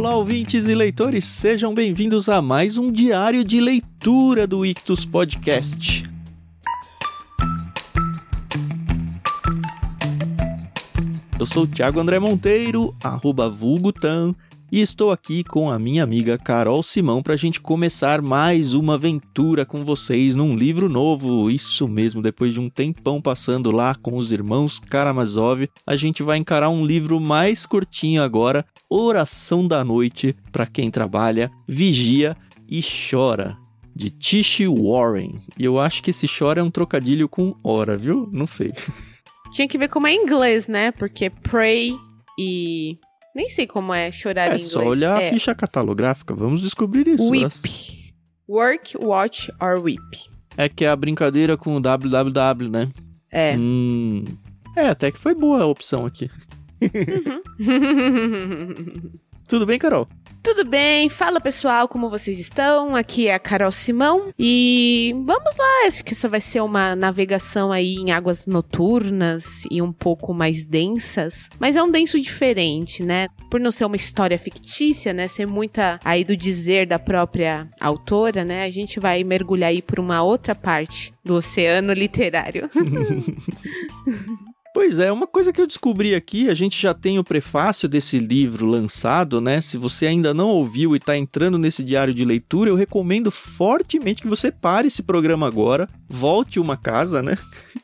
Olá, ouvintes e leitores, sejam bem-vindos a mais um diário de leitura do Ictus Podcast. Eu sou o Thiago André Monteiro, arroba vulgutan, e estou aqui com a minha amiga Carol Simão para a gente começar mais uma aventura com vocês num livro novo. Isso mesmo, depois de um tempão passando lá com os irmãos Karamazov, a gente vai encarar um livro mais curtinho agora, Oração da Noite, para quem trabalha, vigia e chora de Tish Warren. E eu acho que esse chora é um trocadilho com hora, viu? Não sei. Tinha que ver como é em inglês, né? Porque pray e. Nem sei como é chorar É em inglês. só olhar é a ficha catalográfica, vamos descobrir isso. Weep. Work, watch or weep. É que é a brincadeira com o www, né? É. Hum. É, até que foi boa a opção aqui. Tudo bem, Carol? Tudo bem? Fala pessoal, como vocês estão? Aqui é a Carol Simão e vamos lá. Acho que isso vai ser uma navegação aí em águas noturnas e um pouco mais densas, mas é um denso diferente, né? Por não ser uma história fictícia, né? Ser muita aí do dizer da própria autora, né? A gente vai mergulhar aí por uma outra parte do oceano literário. Pois é, uma coisa que eu descobri aqui, a gente já tem o prefácio desse livro lançado, né? Se você ainda não ouviu e está entrando nesse diário de leitura, eu recomendo fortemente que você pare esse programa agora, volte uma casa, né?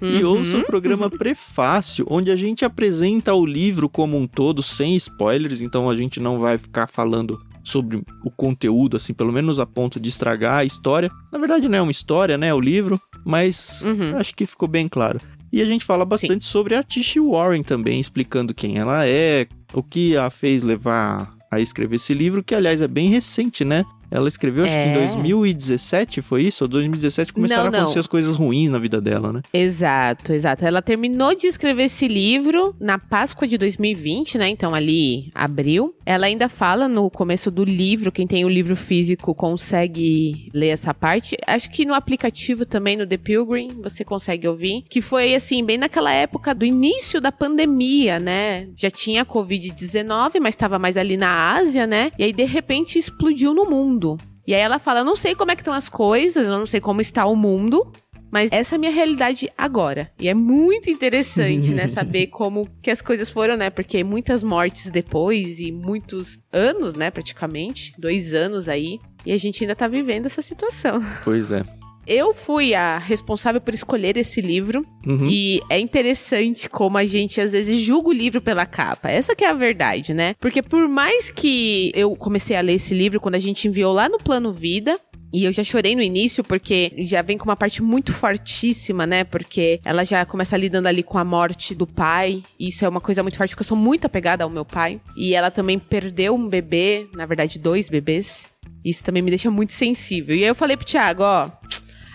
E Uhum. ouça o programa Prefácio, onde a gente apresenta o livro como um todo, sem spoilers, então a gente não vai ficar falando sobre o conteúdo, assim, pelo menos a ponto de estragar a história. Na verdade, não é uma história, né? É o livro, mas Uhum. acho que ficou bem claro. E a gente fala bastante sobre a Tish Warren também, explicando quem ela é, o que a fez levar a escrever esse livro, que aliás é bem recente, né? Ela escreveu, acho que em É. 2017, foi isso? Ou 2017 começaram Não, a acontecer não. as coisas ruins na vida dela, né? Exato, exato. Ela terminou de escrever esse livro na Páscoa de 2020, né? Então, ali, abril. Ela ainda fala no começo do livro, quem tem o livro físico consegue ler essa parte. Acho que no aplicativo também, no The Pilgrim, você consegue ouvir. Que foi, assim, bem naquela época do início da pandemia, né? Já tinha Covid-19, mas estava mais ali na Ásia, né? E aí, de repente, explodiu no mundo. E aí ela fala: Eu não sei como é que estão as coisas, eu não sei como está o mundo, mas essa é a minha realidade agora. E é muito interessante, né? Saber como que as coisas foram, né? Porque muitas mortes depois e muitos anos, né? Praticamente. Dois anos aí. E a gente ainda tá vivendo essa situação. Pois é. Eu fui a responsável por escolher esse livro. Uhum. E é interessante como a gente às vezes julga o livro pela capa. Essa que é a verdade, né? Porque por mais que eu comecei a ler esse livro quando a gente enviou lá no Plano Vida, e eu já chorei no início, porque já vem com uma parte muito fortíssima, né? Porque ela já começa lidando ali com a morte do pai. E isso é uma coisa muito forte, porque eu sou muito apegada ao meu pai. E ela também perdeu um bebê, na verdade, dois bebês. Isso também me deixa muito sensível. E aí eu falei pro Thiago, ó.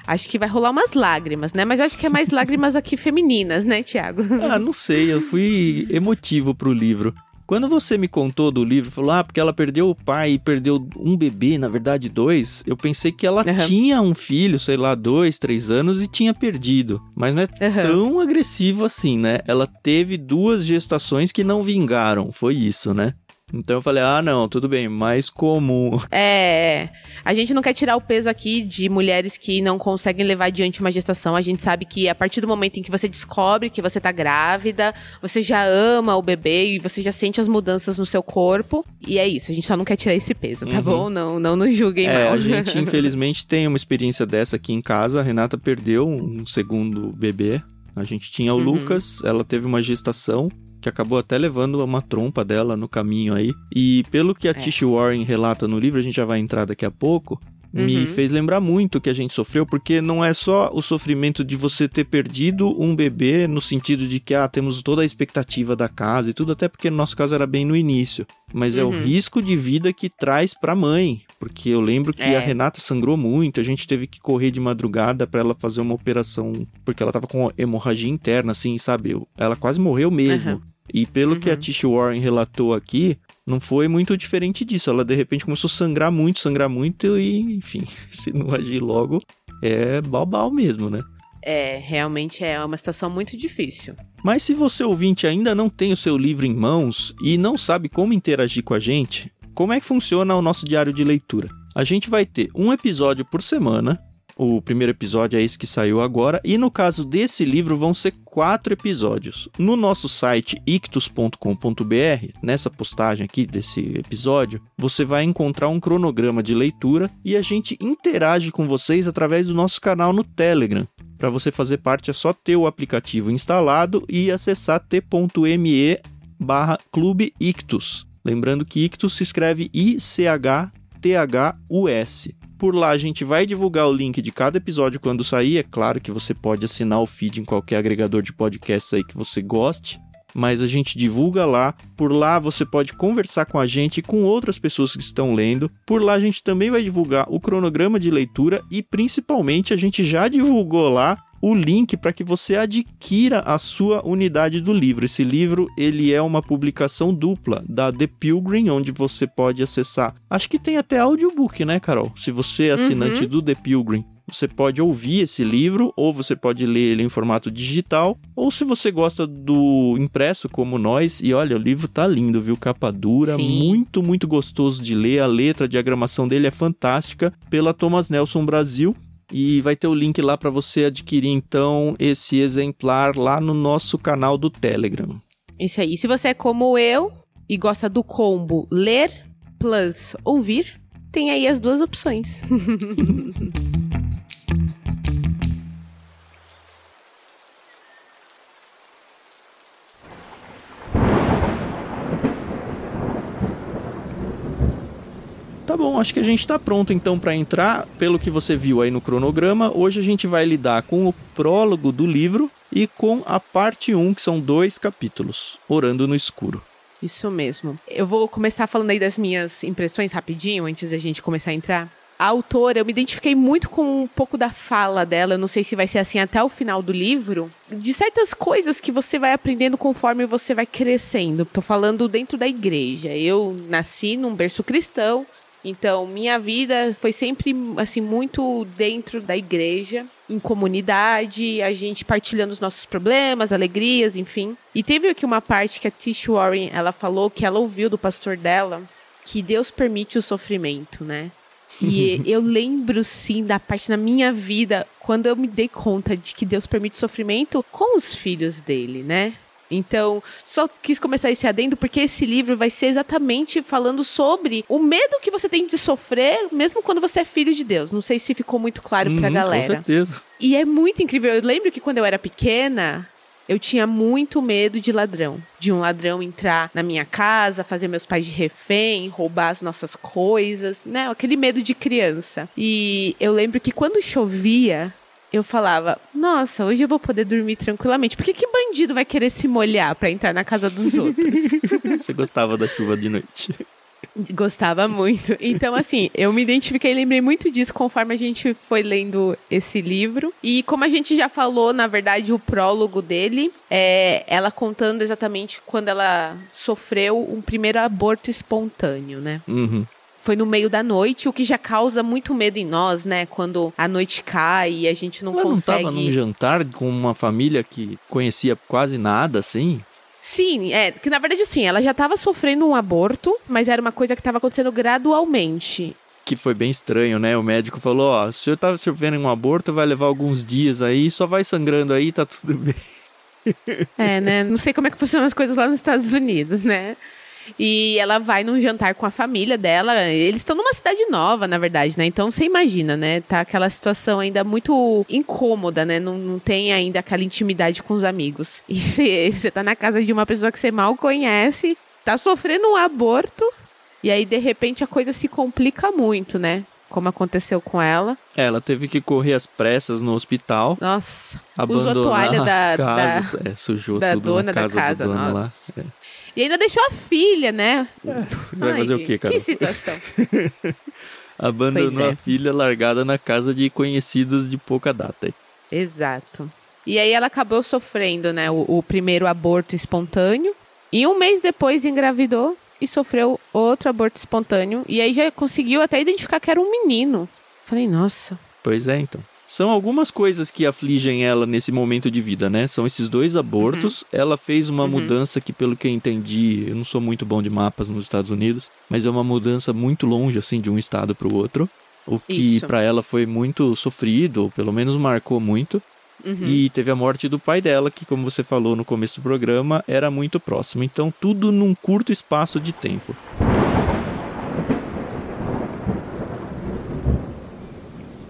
Acho que vai rolar umas lágrimas, né? Mas eu acho que é mais lágrimas aqui femininas, né, Thiago? Ah, não sei, eu fui emotivo pro livro. Quando você me contou do livro, falou, ah, porque ela perdeu o pai e perdeu um bebê, na verdade dois, eu pensei que ela Aham. tinha um filho, sei lá, dois, três anos e tinha perdido. Mas não é Aham. tão agressivo assim, né? Ela teve duas gestações que não vingaram, foi isso, né? Então eu falei, ah, não, tudo bem, mais comum. É, é. a gente não quer tirar o peso aqui de mulheres que não conseguem levar adiante uma gestação. A gente sabe que a partir do momento em que você descobre que você tá grávida, você já ama o bebê e você já sente as mudanças no seu corpo. E é isso, a gente só não quer tirar esse peso, tá Uhum. bom? Não, não nos julguem É, mal. a gente infelizmente tem uma experiência dessa aqui em casa. A Renata perdeu um segundo bebê. A gente tinha o Uhum. Lucas, ela teve uma gestação que acabou até levando uma trompa dela no caminho aí. E pelo que a É. Tish Warren relata no livro, a gente já vai entrar daqui a pouco. Me Uhum. fez lembrar muito o que a gente sofreu, porque não é só o sofrimento de você ter perdido um bebê, no sentido de que ah, temos toda a expectativa da casa e tudo, até porque no nosso caso era bem no início. Mas é o Uhum. risco de vida que traz pra mãe. Porque eu lembro que É. a Renata sangrou muito, a gente teve que correr de madrugada pra ela fazer uma operação, porque ela tava com hemorragia interna, assim, sabe? Ela quase morreu mesmo. Aham. E pelo que a Uhum. Tish Warren relatou aqui, não foi muito diferente disso. Ela de repente começou a sangrar muito, sangrar muito e, enfim, se não agir logo, é balbal mesmo, né? É, realmente é uma situação muito difícil. Mas se você ouvinte ainda não tem o seu livro em mãos e não sabe como interagir com a gente, como é que funciona o nosso diário de leitura? A gente vai ter um episódio por semana. O primeiro episódio é esse que saiu agora, e no caso desse livro vão ser quatro episódios. No nosso site ictus.com.br, nessa postagem aqui desse episódio, você vai encontrar um cronograma de leitura e a gente interage com vocês através do nosso canal no Telegram. Para você fazer parte é só ter o aplicativo instalado e acessar t.me barra Clube Ictus. Lembrando que Ictus se escreve I-C-H-T-H-U-S. Por lá a gente vai divulgar o link de cada episódio quando sair. É claro que você pode assinar o feed em qualquer agregador de podcasts aí que você goste. Mas a gente divulga lá. Por lá você pode conversar com a gente e com outras pessoas que estão lendo. Por lá a gente também vai divulgar o cronograma de leitura e principalmente a gente já divulgou lá o link para que você adquira a sua unidade do livro. Esse livro ele é uma publicação dupla da The Pilgrim, onde você pode acessar. Acho que tem até audiobook, né, Carol? Se você é assinante uhum. do The Pilgrim, você pode ouvir esse livro, ou você pode ler ele em formato digital, ou se você gosta do impresso como nós, e olha, o livro tá lindo, viu? Capa dura, Sim. muito, muito gostoso de ler. A letra, a diagramação dele é fantástica, pela Thomas Nelson Brasil. E vai ter o link lá para você adquirir então esse exemplar lá no nosso canal do Telegram. Isso aí. Se você é como eu e gosta do combo ler plus ouvir, tem aí as duas opções. Tá bom, acho que a gente está pronto então para entrar. Pelo que você viu aí no cronograma, hoje a gente vai lidar com o prólogo do livro e com a parte 1, que são dois capítulos, Orando no Escuro. Isso mesmo. Eu vou começar falando aí das minhas impressões rapidinho, antes da gente começar a entrar. A autora, eu me identifiquei muito com um pouco da fala dela, eu não sei se vai ser assim até o final do livro, de certas coisas que você vai aprendendo conforme você vai crescendo. Tô falando dentro da igreja. Eu nasci num berço cristão, então, minha vida foi sempre assim muito dentro da igreja, em comunidade, a gente partilhando os nossos problemas, alegrias, enfim. E teve aqui uma parte que a Tish Warren, ela falou que ela ouviu do pastor dela que Deus permite o sofrimento, né? E eu lembro sim da parte na minha vida quando eu me dei conta de que Deus permite sofrimento com os filhos dele, né? Então, só quis começar esse adendo porque esse livro vai ser exatamente falando sobre o medo que você tem de sofrer, mesmo quando você é filho de Deus. Não sei se ficou muito claro uhum, pra galera. Com certeza. E é muito incrível. Eu lembro que quando eu era pequena, eu tinha muito medo de ladrão. De um ladrão entrar na minha casa, fazer meus pais de refém, roubar as nossas coisas, né? Aquele medo de criança. E eu lembro que quando chovia, eu falava, nossa, hoje eu vou poder dormir tranquilamente. Porque que bandido vai querer se molhar para entrar na casa dos outros? Você gostava da chuva de noite? Gostava muito. Então, assim, eu me identifiquei e lembrei muito disso conforme a gente foi lendo esse livro. E como a gente já falou, na verdade, o prólogo dele é ela contando exatamente quando ela sofreu um primeiro aborto espontâneo, né? Uhum foi no meio da noite, o que já causa muito medo em nós, né? Quando a noite cai e a gente não Ela consegue. Não estava num jantar com uma família que conhecia quase nada, assim? Sim, é, que na verdade sim, ela já estava sofrendo um aborto, mas era uma coisa que estava acontecendo gradualmente. Que foi bem estranho, né? O médico falou: Ó, se o senhor tá sofrendo um aborto, vai levar alguns dias aí, só vai sangrando aí, tá tudo bem. É, né? Não sei como é que funcionam as coisas lá nos Estados Unidos, né? E ela vai num jantar com a família dela. Eles estão numa cidade nova, na verdade, né? Então você imagina, né? Tá aquela situação ainda muito incômoda, né? Não, não tem ainda aquela intimidade com os amigos. E você tá na casa de uma pessoa que você mal conhece, tá sofrendo um aborto. E aí, de repente, a coisa se complica muito, né? como aconteceu com ela. É, ela teve que correr às pressas no hospital. Nossa, usou a toalha da, casa, da, é, sujou da tudo dona casa da casa. Nossa. Lá. É. E ainda deixou a filha, né? É, vai Ai, fazer o quê, cara? Que situação. Abandonou é. a filha largada na casa de conhecidos de pouca data. Exato. E aí ela acabou sofrendo, né, o, o primeiro aborto espontâneo. E um mês depois engravidou e sofreu outro aborto espontâneo. E aí já conseguiu até identificar que era um menino. Falei, nossa. Pois é, então. São algumas coisas que afligem ela nesse momento de vida, né? São esses dois abortos. Uhum. Ela fez uma uhum. mudança que, pelo que eu entendi, eu não sou muito bom de mapas nos Estados Unidos, mas é uma mudança muito longe, assim, de um estado para o outro. O que para ela foi muito sofrido, ou pelo menos marcou muito. Uhum. E teve a morte do pai dela, que, como você falou no começo do programa, era muito próximo. Então, tudo num curto espaço de tempo.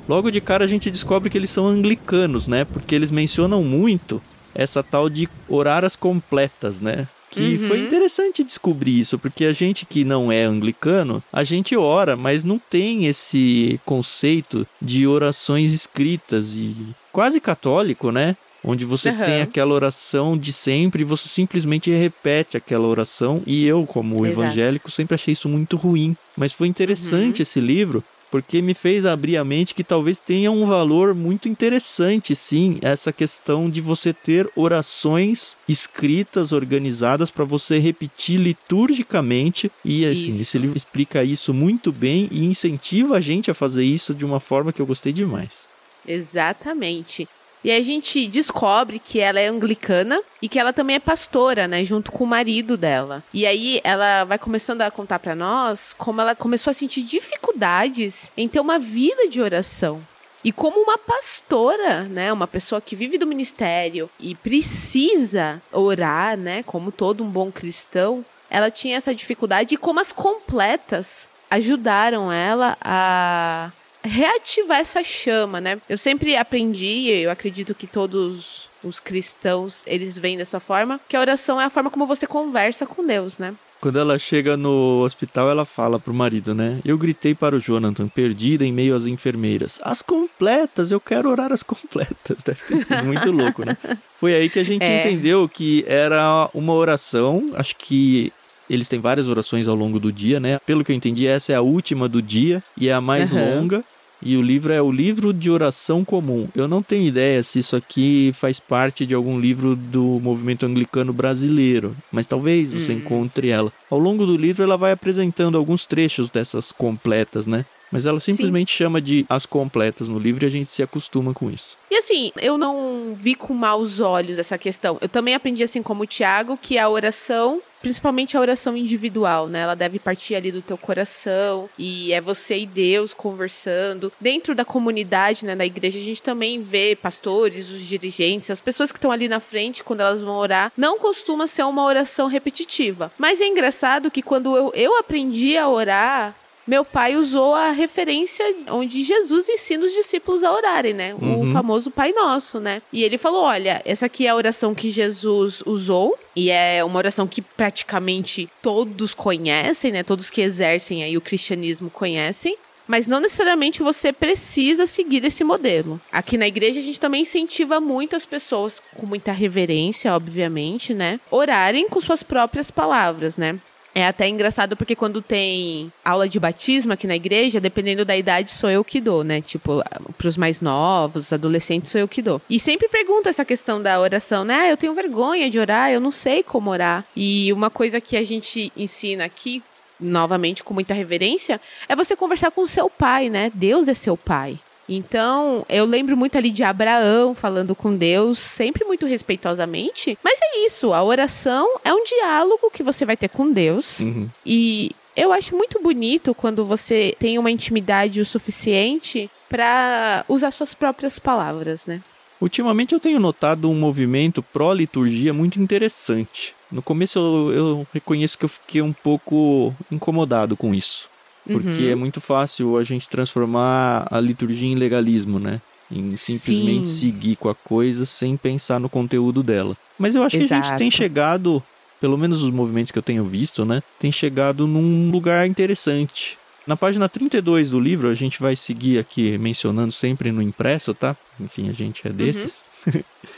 Logo de cara a gente descobre que eles são anglicanos, né? Porque eles mencionam muito essa tal de horaras completas, né? Que uhum. foi interessante descobrir isso, porque a gente que não é anglicano, a gente ora, mas não tem esse conceito de orações escritas e quase católico, né? Onde você uhum. tem aquela oração de sempre e você simplesmente repete aquela oração. E eu, como Exato. evangélico, sempre achei isso muito ruim. Mas foi interessante uhum. esse livro porque me fez abrir a mente que talvez tenha um valor muito interessante, sim, essa questão de você ter orações escritas, organizadas para você repetir liturgicamente. E assim, isso. esse livro explica isso muito bem e incentiva a gente a fazer isso de uma forma que eu gostei demais. Exatamente. E a gente descobre que ela é anglicana e que ela também é pastora, né, junto com o marido dela. E aí ela vai começando a contar para nós como ela começou a sentir dificuldades em ter uma vida de oração. E como uma pastora, né, uma pessoa que vive do ministério e precisa orar, né, como todo um bom cristão, ela tinha essa dificuldade e como as completas ajudaram ela a reativar essa chama, né? Eu sempre aprendi, eu acredito que todos os cristãos, eles vêm dessa forma, que a oração é a forma como você conversa com Deus, né? Quando ela chega no hospital, ela fala pro marido, né? Eu gritei para o Jonathan, perdida em meio às enfermeiras. As completas, eu quero orar as completas. Deve ter sido muito louco, né? Foi aí que a gente é. entendeu que era uma oração, acho que eles têm várias orações ao longo do dia, né? Pelo que eu entendi, essa é a última do dia e é a mais uhum. longa. E o livro é o livro de oração comum. Eu não tenho ideia se isso aqui faz parte de algum livro do movimento anglicano brasileiro, mas talvez você hum. encontre ela. Ao longo do livro, ela vai apresentando alguns trechos dessas completas, né? Mas ela simplesmente Sim. chama de as completas no livro e a gente se acostuma com isso. E assim, eu não vi com maus olhos essa questão. Eu também aprendi, assim como o Tiago, que a oração principalmente a oração individual, né? Ela deve partir ali do teu coração e é você e Deus conversando. Dentro da comunidade, né, na igreja, a gente também vê pastores, os dirigentes, as pessoas que estão ali na frente quando elas vão orar. Não costuma ser uma oração repetitiva. Mas é engraçado que quando eu, eu aprendi a orar, meu pai usou a referência onde Jesus ensina os discípulos a orarem, né? Uhum. O famoso Pai Nosso, né? E ele falou: olha, essa aqui é a oração que Jesus usou. E é uma oração que praticamente todos conhecem, né? Todos que exercem aí o cristianismo conhecem mas não necessariamente você precisa seguir esse modelo. Aqui na igreja a gente também incentiva muito as pessoas, com muita reverência, obviamente, né, orarem com suas próprias palavras, né? É até engraçado porque quando tem aula de batismo aqui na igreja, dependendo da idade, sou eu que dou, né? Tipo, pros mais novos, adolescentes, sou eu que dou. E sempre pergunto essa questão da oração, né? Ah, eu tenho vergonha de orar, eu não sei como orar. E uma coisa que a gente ensina aqui, novamente com muita reverência, é você conversar com o seu pai, né? Deus é seu pai. Então, eu lembro muito ali de Abraão falando com Deus, sempre muito respeitosamente. Mas é isso, a oração é um diálogo que você vai ter com Deus. Uhum. E eu acho muito bonito quando você tem uma intimidade o suficiente para usar suas próprias palavras, né? Ultimamente eu tenho notado um movimento pró-liturgia muito interessante. No começo eu, eu reconheço que eu fiquei um pouco incomodado com isso. Porque uhum. é muito fácil a gente transformar a liturgia em legalismo, né? Em simplesmente Sim. seguir com a coisa sem pensar no conteúdo dela. Mas eu acho Exato. que a gente tem chegado, pelo menos os movimentos que eu tenho visto, né? Tem chegado num lugar interessante. Na página 32 do livro, a gente vai seguir aqui mencionando sempre no impresso, tá? Enfim, a gente é desses.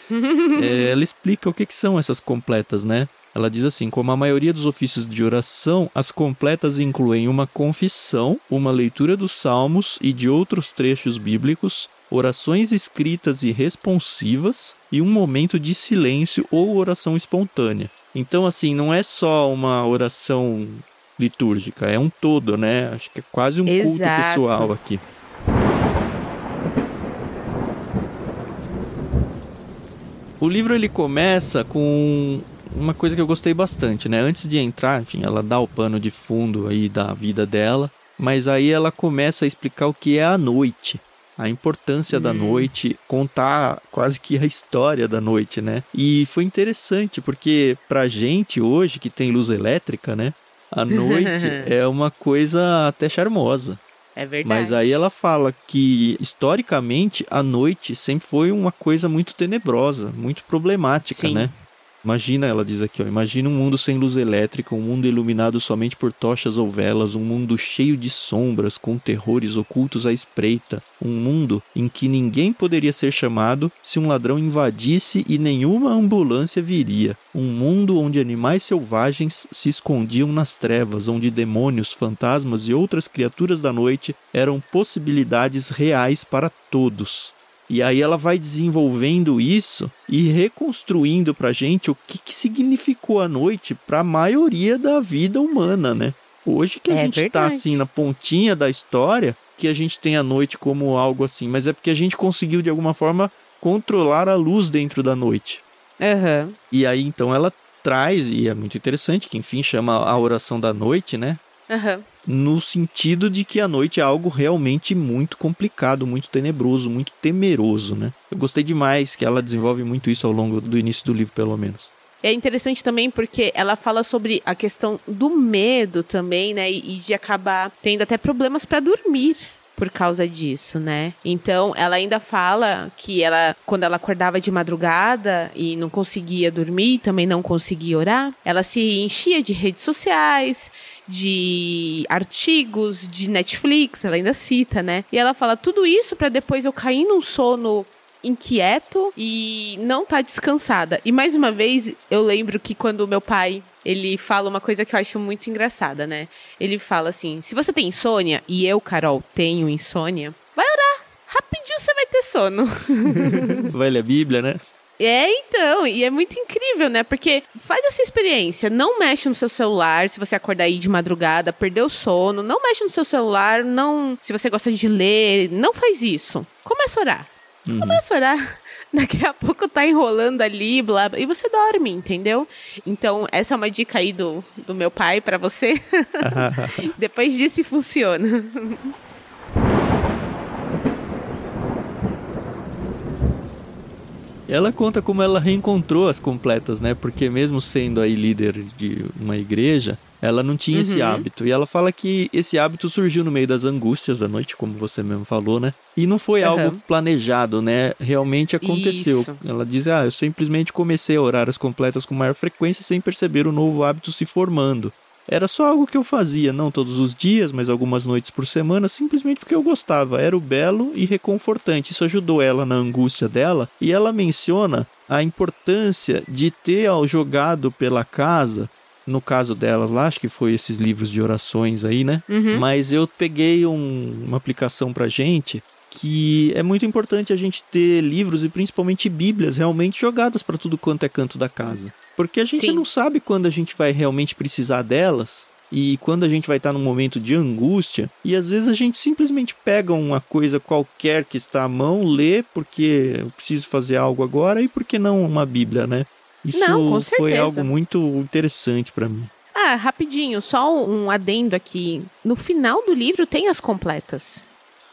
Uhum. é, ela explica o que, que são essas completas, né? Ela diz assim: como a maioria dos ofícios de oração, as completas incluem uma confissão, uma leitura dos salmos e de outros trechos bíblicos, orações escritas e responsivas e um momento de silêncio ou oração espontânea. Então, assim, não é só uma oração litúrgica, é um todo, né? Acho que é quase um Exato. culto pessoal aqui. O livro ele começa com uma coisa que eu gostei bastante, né? Antes de entrar, enfim, ela dá o pano de fundo aí da vida dela, mas aí ela começa a explicar o que é a noite a importância hum. da noite, contar quase que a história da noite, né? E foi interessante porque pra gente hoje que tem luz elétrica, né? A noite é uma coisa até charmosa. É verdade. Mas aí ela fala que historicamente a noite sempre foi uma coisa muito tenebrosa, muito problemática, Sim. né? Imagina, ela diz aqui, ó, imagina um mundo sem luz elétrica, um mundo iluminado somente por tochas ou velas, um mundo cheio de sombras, com terrores ocultos à espreita, um mundo em que ninguém poderia ser chamado se um ladrão invadisse e nenhuma ambulância viria, um mundo onde animais selvagens se escondiam nas trevas, onde demônios, fantasmas e outras criaturas da noite eram possibilidades reais para todos. E aí ela vai desenvolvendo isso e reconstruindo pra gente o que, que significou a noite para a maioria da vida humana, né? Hoje que a é gente tá, verdade. tá assim na pontinha da história, que a gente tem a noite como algo assim, mas é porque a gente conseguiu de alguma forma controlar a luz dentro da noite. Uhum. E aí então ela traz, e é muito interessante, que enfim chama a oração da noite, né? Uhum no sentido de que a noite é algo realmente muito complicado, muito tenebroso, muito temeroso, né? Eu gostei demais que ela desenvolve muito isso ao longo do início do livro, pelo menos. É interessante também porque ela fala sobre a questão do medo também, né? E de acabar tendo até problemas para dormir por causa disso, né? Então, ela ainda fala que ela, quando ela acordava de madrugada e não conseguia dormir, também não conseguia orar, ela se enchia de redes sociais, de artigos, de Netflix, ela ainda cita, né? E ela fala tudo isso para depois eu cair num sono inquieto e não tá descansada. E mais uma vez, eu lembro que quando meu pai, ele fala uma coisa que eu acho muito engraçada, né? Ele fala assim: "Se você tem insônia e eu, Carol, tenho insônia, vai orar. Rapidinho você vai ter sono." vai ler a Bíblia, né? É, então, e é muito incrível, né? Porque faz essa experiência, não mexe no seu celular se você acordar aí de madrugada, perdeu o sono, não mexe no seu celular, não, se você gosta de ler, não faz isso. Começa a orar. Uhum. Começa a orar. Daqui a pouco tá enrolando ali, blá, blá, e você dorme, entendeu? Então, essa é uma dica aí do, do meu pai para você. Depois disso funciona. Ela conta como ela reencontrou as completas, né? Porque mesmo sendo aí líder de uma igreja, ela não tinha uhum. esse hábito. E ela fala que esse hábito surgiu no meio das angústias da noite, como você mesmo falou, né? E não foi uhum. algo planejado, né? Realmente aconteceu. Isso. Ela diz: Ah, eu simplesmente comecei a orar as completas com maior frequência sem perceber o novo hábito se formando. Era só algo que eu fazia, não todos os dias, mas algumas noites por semana, simplesmente porque eu gostava. Era o belo e reconfortante. Isso ajudou ela na angústia dela. E ela menciona a importância de ter jogado pela casa no caso delas lá, acho que foi esses livros de orações aí, né? Uhum. Mas eu peguei um, uma aplicação pra gente que é muito importante a gente ter livros e principalmente bíblias realmente jogadas para tudo quanto é canto da casa. Porque a gente Sim. não sabe quando a gente vai realmente precisar delas e quando a gente vai estar num momento de angústia, e às vezes a gente simplesmente pega uma coisa qualquer que está à mão, lê porque eu preciso fazer algo agora e por que não uma Bíblia, né? Isso não, foi algo muito interessante para mim. Ah, rapidinho, só um adendo aqui. No final do livro tem as completas.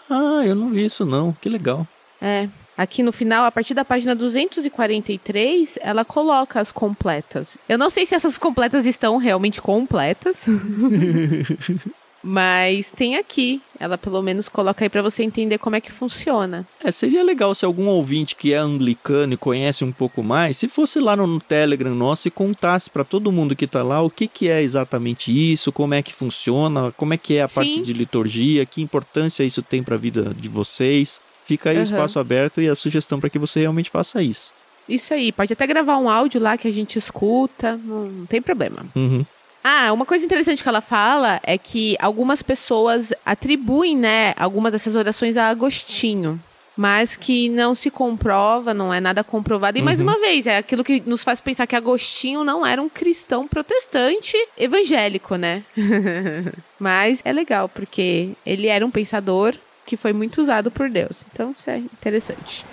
Ah, eu não vi isso não. Que legal. É, Aqui no final, a partir da página 243, ela coloca as completas. Eu não sei se essas completas estão realmente completas. Mas tem aqui. Ela pelo menos coloca aí para você entender como é que funciona. É, seria legal se algum ouvinte que é anglicano e conhece um pouco mais, se fosse lá no Telegram nosso e contasse para todo mundo que tá lá o que, que é exatamente isso, como é que funciona, como é que é a Sim. parte de liturgia, que importância isso tem para a vida de vocês. Fica aí uhum. o espaço aberto e a sugestão para que você realmente faça isso. Isso aí, pode até gravar um áudio lá que a gente escuta, não tem problema. Uhum. Ah, uma coisa interessante que ela fala é que algumas pessoas atribuem, né, algumas dessas orações a Agostinho, mas que não se comprova, não é nada comprovado. E uhum. mais uma vez, é aquilo que nos faz pensar que Agostinho não era um cristão protestante evangélico, né? mas é legal, porque ele era um pensador que foi muito usado por Deus. Então, isso é interessante.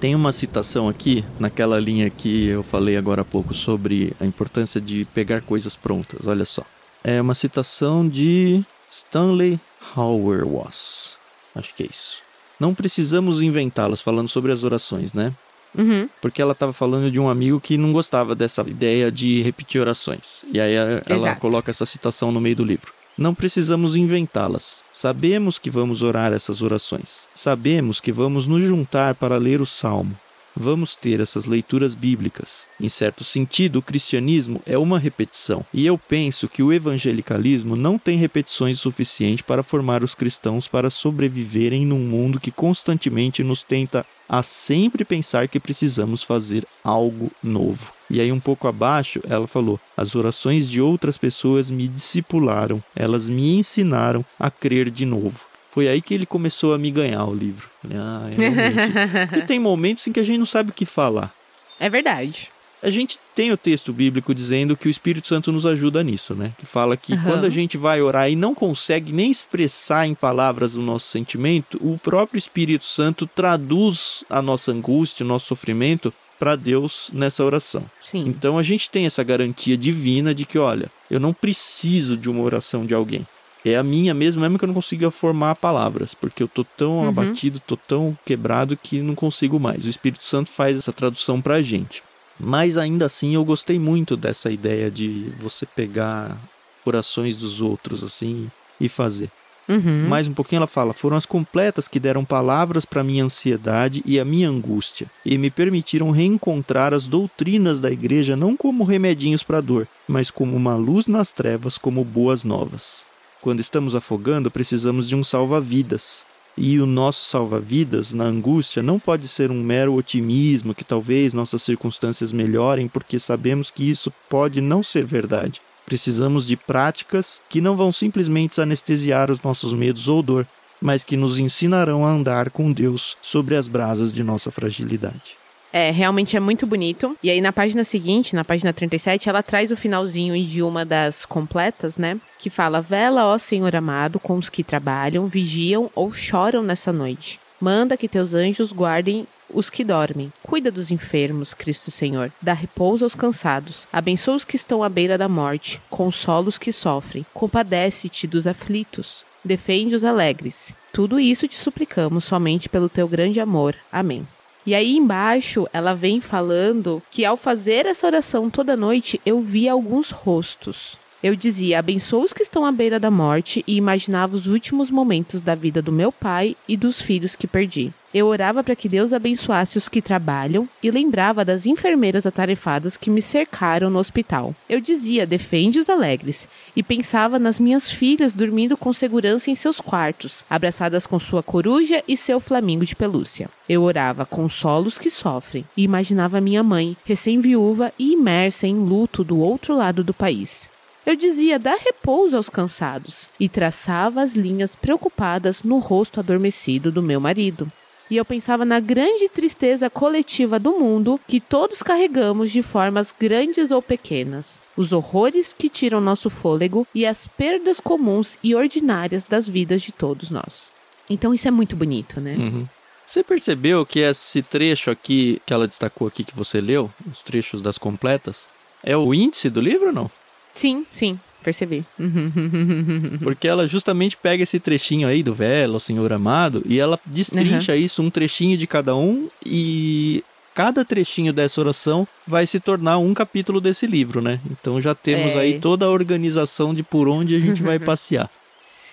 Tem uma citação aqui, naquela linha que eu falei agora há pouco sobre a importância de pegar coisas prontas. Olha só. É uma citação de Stanley Hauerwas. Acho que é isso. Não precisamos inventá-las falando sobre as orações, né? Uhum. Porque ela estava falando de um amigo que não gostava dessa ideia de repetir orações. E aí ela Exato. coloca essa citação no meio do livro. Não precisamos inventá-las. Sabemos que vamos orar essas orações. Sabemos que vamos nos juntar para ler o salmo. Vamos ter essas leituras bíblicas. Em certo sentido, o cristianismo é uma repetição, e eu penso que o evangelicalismo não tem repetições suficientes para formar os cristãos para sobreviverem num mundo que constantemente nos tenta a sempre pensar que precisamos fazer algo novo. E aí, um pouco abaixo, ela falou: As orações de outras pessoas me discipularam, elas me ensinaram a crer de novo. Foi aí que ele começou a me ganhar o livro. Ah, é realmente. Porque tem momentos em que a gente não sabe o que falar. É verdade. A gente tem o texto bíblico dizendo que o Espírito Santo nos ajuda nisso, né? Que fala que Aham. quando a gente vai orar e não consegue nem expressar em palavras o nosso sentimento, o próprio Espírito Santo traduz a nossa angústia, o nosso sofrimento para Deus nessa oração. Sim. Então a gente tem essa garantia divina de que, olha, eu não preciso de uma oração de alguém. É a minha mesmo, mesmo que eu não consiga formar palavras, porque eu tô tão Uhum. abatido, tô tão quebrado que não consigo mais. O Espírito Santo faz essa tradução pra gente. Mas ainda assim eu gostei muito dessa ideia de você pegar orações dos outros assim e fazer. Uhum. Mais um pouquinho ela fala: foram as completas que deram palavras para minha ansiedade e a minha angústia, e me permitiram reencontrar as doutrinas da igreja não como remedinhos para dor, mas como uma luz nas trevas, como boas novas. Quando estamos afogando, precisamos de um salva-vidas. E o nosso salva-vidas na angústia não pode ser um mero otimismo que talvez nossas circunstâncias melhorem, porque sabemos que isso pode não ser verdade. Precisamos de práticas que não vão simplesmente anestesiar os nossos medos ou dor, mas que nos ensinarão a andar com Deus sobre as brasas de nossa fragilidade. É, realmente é muito bonito. E aí na página seguinte, na página 37, ela traz o finalzinho de uma das completas, né? Que fala: Vela, ó Senhor amado, com os que trabalham, vigiam ou choram nessa noite. Manda que teus anjos guardem os que dormem. Cuida dos enfermos, Cristo Senhor. Dá repouso aos cansados. Abençoa os que estão à beira da morte. Consola os que sofrem. Compadece-te dos aflitos. Defende os alegres. Tudo isso te suplicamos somente pelo teu grande amor. Amém. E aí embaixo ela vem falando que ao fazer essa oração toda noite eu via alguns rostos. Eu dizia: abençoa os que estão à beira da morte e imaginava os últimos momentos da vida do meu pai e dos filhos que perdi. Eu orava para que Deus abençoasse os que trabalham e lembrava das enfermeiras atarefadas que me cercaram no hospital. Eu dizia: defende os alegres e pensava nas minhas filhas dormindo com segurança em seus quartos, abraçadas com sua coruja e seu flamingo de pelúcia. Eu orava: consola os que sofrem e imaginava minha mãe, recém-viúva e imersa em luto do outro lado do país. Eu dizia: dá repouso aos cansados, e traçava as linhas preocupadas no rosto adormecido do meu marido. E eu pensava na grande tristeza coletiva do mundo que todos carregamos de formas grandes ou pequenas, os horrores que tiram nosso fôlego e as perdas comuns e ordinárias das vidas de todos nós. Então isso é muito bonito, né? Uhum. Você percebeu que esse trecho aqui que ela destacou aqui que você leu, os trechos das completas, é o índice do livro ou não? Sim, sim, percebi. Porque ela justamente pega esse trechinho aí do Vela, o Senhor Amado, e ela destrincha isso, um trechinho de cada um, e cada trechinho dessa oração vai se tornar um capítulo desse livro, né? Então já temos É. aí toda a organização de por onde a gente vai passear.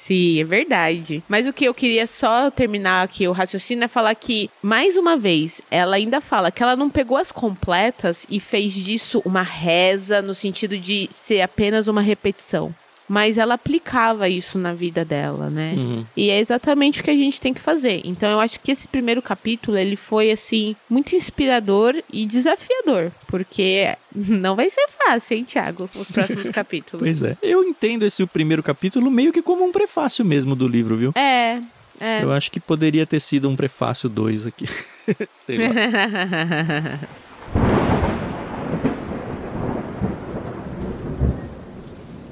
Sim, é verdade. Mas o que eu queria só terminar aqui o raciocínio é falar que, mais uma vez, ela ainda fala que ela não pegou as completas e fez disso uma reza no sentido de ser apenas uma repetição. Mas ela aplicava isso na vida dela, né? Uhum. E é exatamente o que a gente tem que fazer. Então eu acho que esse primeiro capítulo ele foi assim muito inspirador e desafiador, porque não vai ser fácil, hein, Thiago, os próximos capítulos. Pois é. Eu entendo esse primeiro capítulo meio que como um prefácio mesmo do livro, viu? É, é. Eu acho que poderia ter sido um prefácio 2 aqui. Sei lá.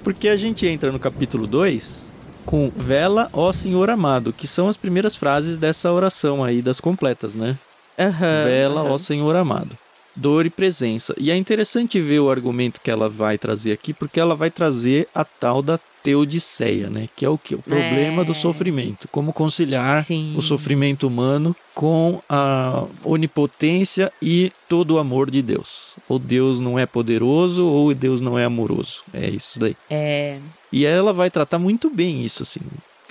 Porque a gente entra no capítulo 2 com Vela, ó Senhor amado, que são as primeiras frases dessa oração aí das completas, né? Aham, Vela, aham. ó Senhor amado. Dor e presença. E é interessante ver o argumento que ela vai trazer aqui, porque ela vai trazer a tal da teodiceia, né? Que é o que? O problema É. do sofrimento. Como conciliar Sim. o sofrimento humano com a onipotência e todo o amor de Deus. Ou Deus não é poderoso, ou Deus não é amoroso. É isso daí. É. E ela vai tratar muito bem isso, assim.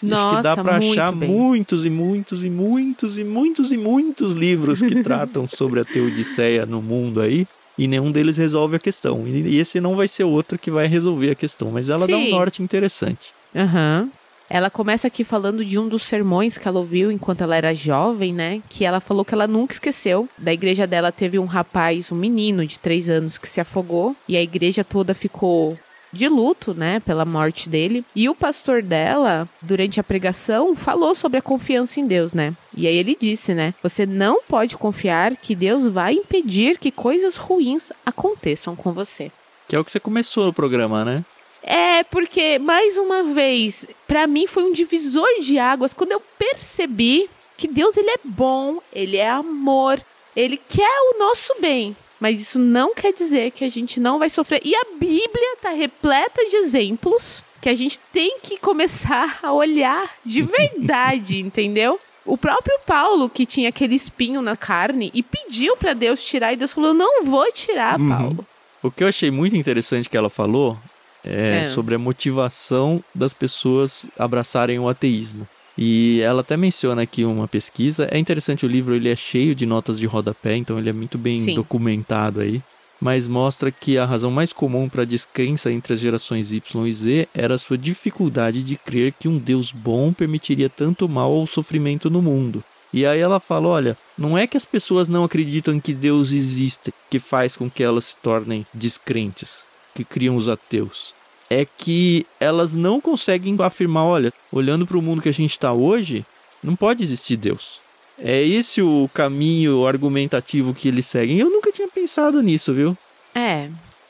Acho que Nossa, dá pra muito achar bem. muitos e muitos e muitos e muitos e muitos livros que tratam sobre a teodiceia no mundo aí. E nenhum deles resolve a questão. E esse não vai ser outro que vai resolver a questão. Mas ela dá um Sim. norte interessante. Aham. Ela começa aqui falando de um dos sermões que ela ouviu enquanto ela era jovem, né? Que ela falou que ela nunca esqueceu. Da igreja dela teve um rapaz, um menino de três anos que se afogou. E a igreja toda ficou de luto, né? Pela morte dele. E o pastor dela, durante a pregação, falou sobre a confiança em Deus, né? E aí ele disse, né? Você não pode confiar que Deus vai impedir que coisas ruins aconteçam com você. Que é o que você começou no programa, né? É, porque, mais uma vez, pra mim foi um divisor de águas quando eu percebi que Deus ele é bom, ele é amor, ele quer o nosso bem. Mas isso não quer dizer que a gente não vai sofrer. E a Bíblia tá repleta de exemplos que a gente tem que começar a olhar de verdade, entendeu? O próprio Paulo, que tinha aquele espinho na carne e pediu pra Deus tirar, e Deus falou: Não vou tirar, Uhum. Paulo. O que eu achei muito interessante que ela falou é, É. sobre a motivação das pessoas abraçarem o ateísmo. E ela até menciona aqui uma pesquisa. É interessante o livro, ele é cheio de notas de rodapé, então ele é muito bem Sim. documentado aí. Mas mostra que a razão mais comum para a descrença entre as gerações Y e Z era a sua dificuldade de crer que um Deus bom permitiria tanto mal ou sofrimento no mundo. E aí ela fala: olha, não é que as pessoas não acreditam que Deus existe que faz com que elas se tornem descrentes, que criam os ateus. É que elas não conseguem afirmar: olha, olhando para o mundo que a gente está hoje, não pode existir Deus. É esse o caminho argumentativo que eles seguem. Eu nunca tinha pensado nisso, viu? É,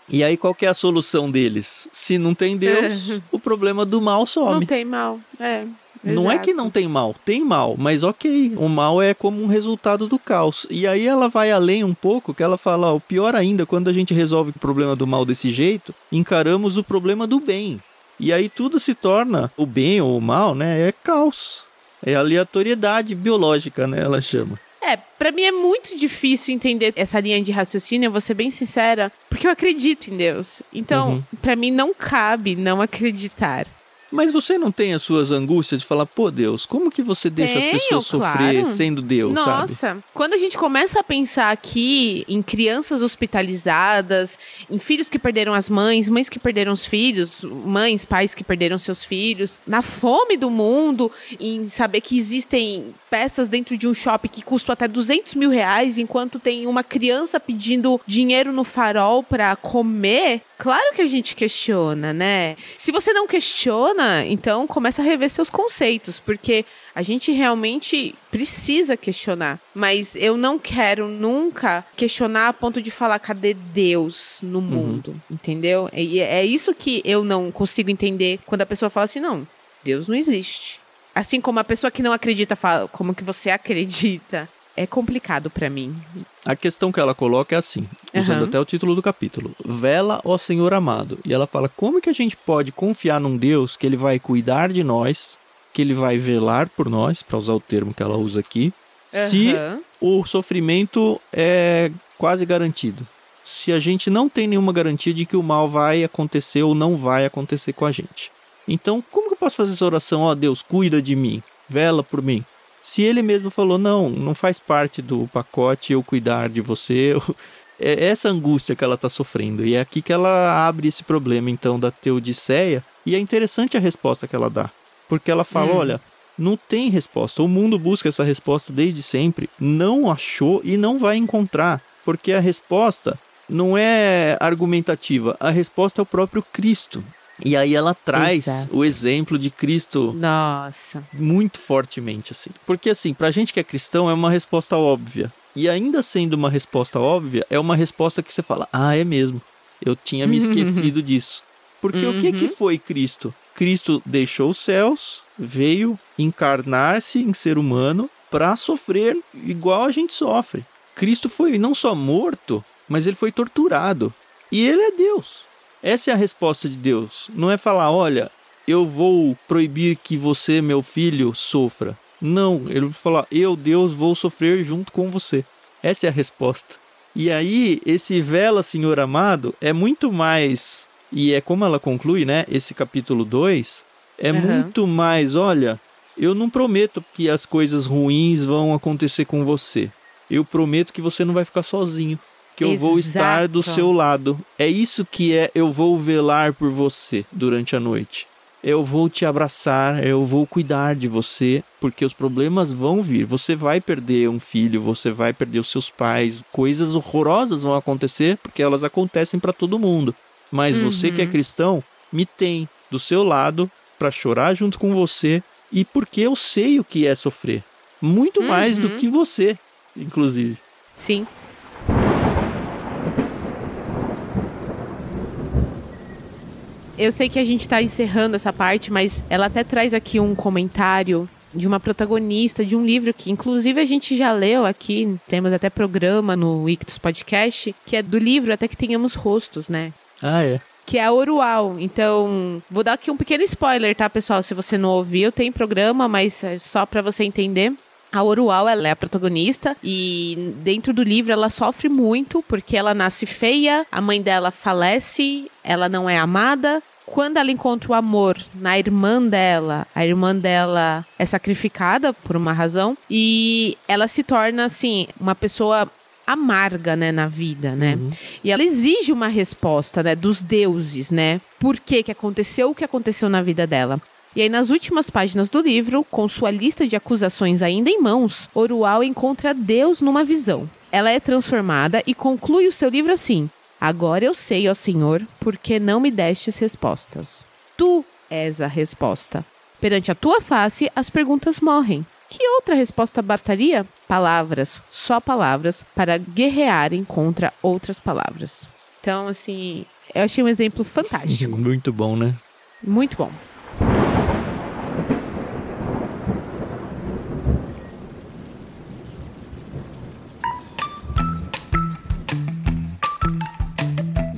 E aí qual é a solução deles? Se não tem Deus, o problema do mal some. não tem mal. É. Não é que não tem mal, tem mal, mas ok, o mal é como um resultado do caos. E aí ela vai além um pouco, que ela fala, ó, o pior ainda, quando a gente resolve o problema do mal desse jeito, encaramos o problema do bem. E aí tudo se torna, o bem ou o mal, né, é caos. É aleatoriedade biológica, né, ela chama. É, pra mim é muito difícil entender essa linha de raciocínio, eu vou ser bem sincera, porque eu acredito em Deus. Então, Uhum. pra mim não cabe não acreditar. Mas você não tem as suas angústias de falar, pô Deus, como que você deixa as Tenho, pessoas sofrer claro. sendo Deus, sabe? Nossa, quando a gente começa a pensar aqui em crianças hospitalizadas, em filhos que perderam as mães, mães que perderam os filhos, mães, pais que perderam seus filhos, na fome do mundo, em saber que existem peças dentro de um shopping que custam até 200 mil reais, enquanto tem uma criança pedindo dinheiro no farol pra comer, claro que a gente questiona, né? Se você não questiona, então começa a rever seus conceitos, porque a gente realmente precisa questionar. Mas eu não quero nunca questionar a ponto de falar cadê Deus no mundo, entendeu? E é isso que eu não consigo entender quando a pessoa fala assim, não, Deus não existe. Assim como a pessoa que não acredita fala, como que você acredita? É complicado pra mim. A questão que ela coloca é assim, usando Aham. até o título do capítulo: Vela, ó Senhor amado. E ela fala: como que a gente pode confiar num Deus que ele vai cuidar de nós, que ele vai velar por nós, para usar o termo que ela usa aqui, se Aham. o sofrimento é quase garantido? Se a gente não tem nenhuma garantia de que o mal vai acontecer ou não vai acontecer com a gente. Então, como que eu posso fazer essa oração? Ó Deus, cuida de mim, vela por mim. Se ele mesmo falou, não, não faz parte do pacote eu cuidar de você, é essa angústia que ela está sofrendo. E é aqui que ela abre esse problema, então, da teodiceia. E é interessante a resposta que ela dá. Porque ela fala, Hum. olha, não tem resposta. O mundo busca essa resposta desde sempre, não achou e não vai encontrar. Porque a resposta não é argumentativa, a resposta é o próprio Cristo. E aí ela traz Exato. o exemplo de Cristo Nossa. muito fortemente, assim. Porque, assim, pra gente que é cristão, é uma resposta óbvia. E ainda sendo uma resposta óbvia, é uma resposta que você fala, ah, é mesmo. Eu tinha me esquecido disso. Porque o que, que foi Cristo? Cristo deixou os céus, veio encarnar-se em ser humano para sofrer igual a gente sofre. Cristo foi não só morto, mas ele foi torturado. E ele é Deus. Essa é a resposta de Deus. Não é falar, olha, eu vou proibir que você, meu filho, sofra. Não, ele vai falar, eu, Deus, vou sofrer junto com você. Essa é a resposta. E aí, esse vela, Senhor amado, é muito mais. E é como ela conclui, né? Esse capítulo 2 é uhum. muito mais, olha, eu não prometo que as coisas ruins vão acontecer com você. Eu prometo que você não vai ficar sozinho. Que eu Exato. vou estar do seu lado. É isso que é eu vou velar por você durante a noite eu vou te abraçar, eu vou cuidar de você, porque os problemas vão vir. Você vai perder um filho, você vai perder os seus pais, coisas horrorosas vão acontecer, porque elas acontecem para todo mundo. Mas uhum. você que é uhum. cristão, me tem do seu lado para chorar junto com você e porque eu sei o que é sofrer. Muito uhum. mais do uhum. que você, inclusive. Sim. Eu sei que a gente está encerrando essa parte, mas ela até traz aqui um comentário de uma protagonista de um livro que, inclusive, a gente já leu aqui, temos até programa no Ictus Podcast, que é do livro Até que Tenhamos Rostos, né? Ah, é que é a Orual. Então, vou dar aqui um pequeno spoiler, tá, pessoal? Se você não ouviu, tem programa, mas é só para você entender. A Orual, ela é a protagonista e dentro do livro ela sofre muito porque ela nasce feia, a mãe dela falece, ela não é amada quando ela encontra o amor na irmã dela, a irmã dela é sacrificada por uma razão e ela se torna assim uma pessoa amarga, né, na vida, né? Uhum. E ela exige uma resposta, né, dos deuses, né? Por que que aconteceu o que aconteceu na vida dela? E aí, nas últimas páginas do livro, com sua lista de acusações ainda em mãos, Orual encontra Deus numa visão. Ela é transformada e conclui o seu livro assim: Agora eu sei, ó Senhor, porque não me destes respostas. Tu és a resposta. Perante a tua face, as perguntas morrem. Que outra resposta bastaria? Palavras, só palavras, para guerrearem contra outras palavras. Então, assim, eu achei um exemplo fantástico. Muito bom, né? Muito bom.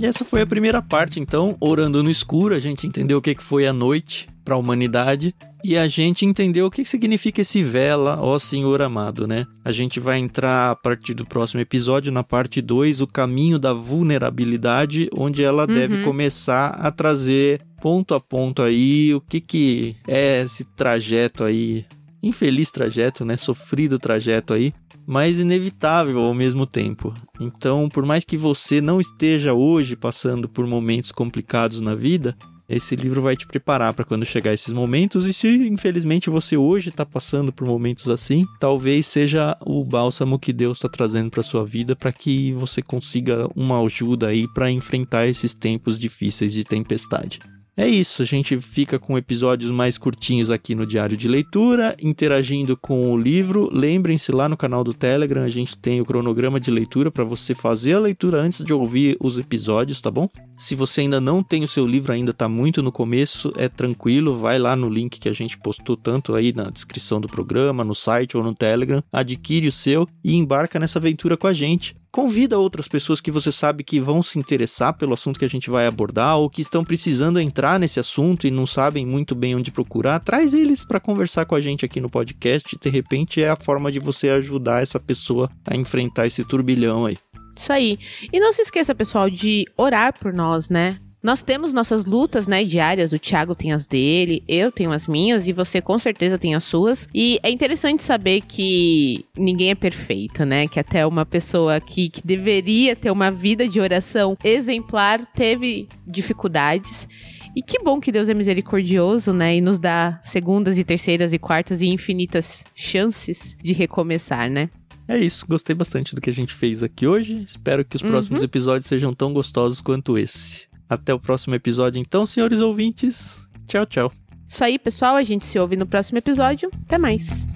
E essa foi a primeira parte, então, orando no escuro, a gente entendeu o que foi a noite para a humanidade e a gente entendeu o que significa esse vela, ó Senhor amado, né? A gente vai entrar a partir do próximo episódio, na parte 2, o caminho da vulnerabilidade, onde ela uhum. deve começar a trazer ponto a ponto aí o que que é esse trajeto aí, infeliz trajeto, né? Sofrido trajeto aí mas inevitável ao mesmo tempo. Então, por mais que você não esteja hoje passando por momentos complicados na vida, esse livro vai te preparar para quando chegar esses momentos. E se infelizmente você hoje está passando por momentos assim, talvez seja o bálsamo que Deus está trazendo para sua vida para que você consiga uma ajuda aí para enfrentar esses tempos difíceis de tempestade. É isso, a gente fica com episódios mais curtinhos aqui no Diário de Leitura, interagindo com o livro. Lembrem-se lá no canal do Telegram, a gente tem o cronograma de leitura para você fazer a leitura antes de ouvir os episódios, tá bom? Se você ainda não tem o seu livro, ainda está muito no começo, é tranquilo, vai lá no link que a gente postou tanto aí na descrição do programa, no site ou no Telegram, adquire o seu e embarca nessa aventura com a gente. Convida outras pessoas que você sabe que vão se interessar pelo assunto que a gente vai abordar ou que estão precisando entrar nesse assunto e não sabem muito bem onde procurar. Traz eles para conversar com a gente aqui no podcast. De repente é a forma de você ajudar essa pessoa a enfrentar esse turbilhão aí. Isso aí. E não se esqueça, pessoal, de orar por nós, né? Nós temos nossas lutas, né, diárias. O Thiago tem as dele, eu tenho as minhas e você com certeza tem as suas. E é interessante saber que ninguém é perfeito, né? Que até uma pessoa que, que deveria ter uma vida de oração exemplar teve dificuldades. E que bom que Deus é misericordioso, né? E nos dá segundas e terceiras e quartas e infinitas chances de recomeçar, né? É isso, gostei bastante do que a gente fez aqui hoje. Espero que os próximos uhum. episódios sejam tão gostosos quanto esse. Até o próximo episódio, então, senhores ouvintes. Tchau, tchau. Isso aí, pessoal. A gente se ouve no próximo episódio. Até mais.